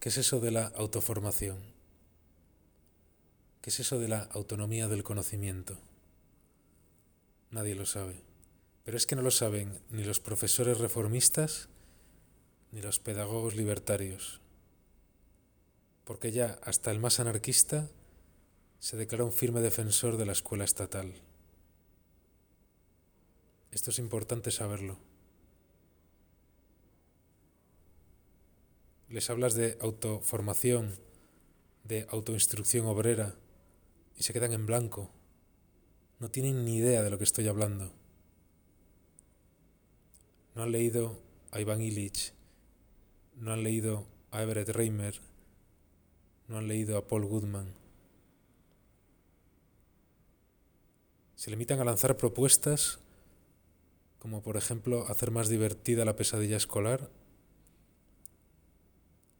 ¿Qué es eso de la autoformación? ¿Qué es eso de la autonomía del conocimiento? Nadie lo sabe. Pero es que no lo saben ni los profesores reformistas ni los pedagogos libertarios. Porque ya hasta el más anarquista se declara un firme defensor de la escuela estatal. Esto es importante saberlo. Les hablas de autoformación, de autoinstrucción obrera y se quedan en blanco. No tienen ni idea de lo que estoy hablando. No han leído a Iván Illich, no han leído a Everett Reimer, no han leído a Paul Goodman. Se limitan a lanzar propuestas como por ejemplo hacer más divertida la pesadilla escolar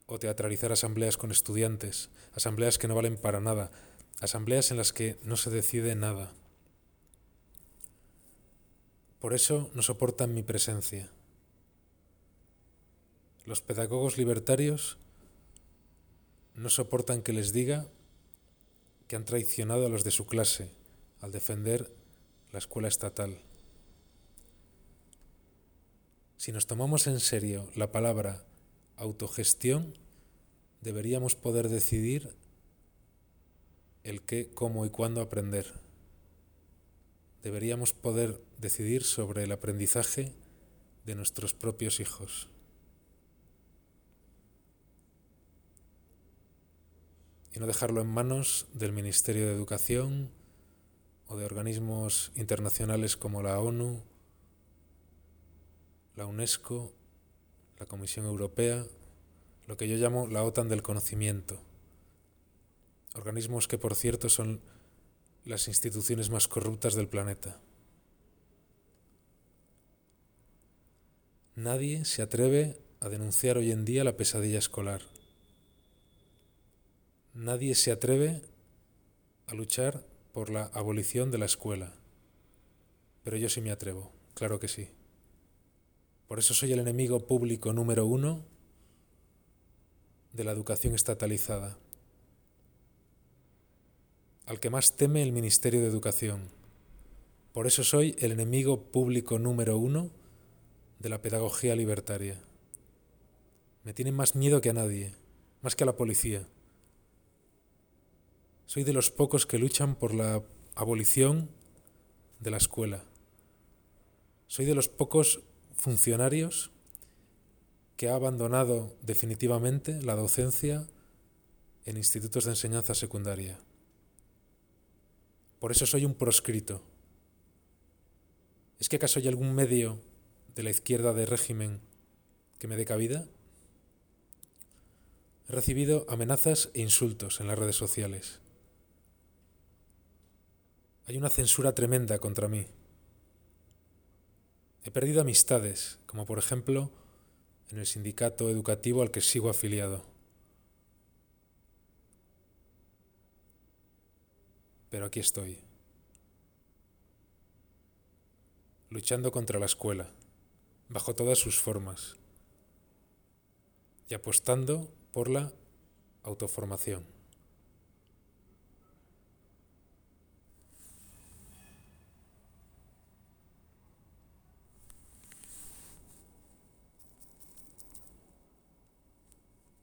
o teatralizar asambleas con estudiantes, asambleas que no valen para nada, asambleas en las que no se decide nada. Por eso no soportan mi presencia. Los pedagogos libertarios no soportan que les diga que han traicionado a los de su clase al defender la escuela estatal. Si nos tomamos en serio la palabra autogestión, deberíamos poder decidir el qué, cómo y cuándo aprender. Deberíamos poder decidir sobre el aprendizaje de nuestros propios hijos. y no dejarlo en manos del Ministerio de Educación o de organismos internacionales como la ONU, la UNESCO, la Comisión Europea, lo que yo llamo la OTAN del conocimiento. Organismos que, por cierto, son las instituciones más corruptas del planeta. Nadie se atreve a denunciar hoy en día la pesadilla escolar. Nadie se atreve a luchar por la abolición de la escuela. Pero yo sí me atrevo, claro que sí. Por eso soy el enemigo público número uno de la educación estatalizada, al que más teme el Ministerio de Educación. Por eso soy el enemigo público número uno de la pedagogía libertaria. Me tienen más miedo que a nadie, más que a la policía. Soy de los pocos que luchan por la abolición de la escuela. Soy de los pocos funcionarios que ha abandonado definitivamente la docencia en institutos de enseñanza secundaria. Por eso soy un proscrito. ¿Es que acaso hay algún medio de la izquierda de régimen que me dé cabida? He recibido amenazas e insultos en las redes sociales. Hay una censura tremenda contra mí. He perdido amistades, como por ejemplo en el sindicato educativo al que sigo afiliado. Pero aquí estoy, luchando contra la escuela, bajo todas sus formas, y apostando por la autoformación.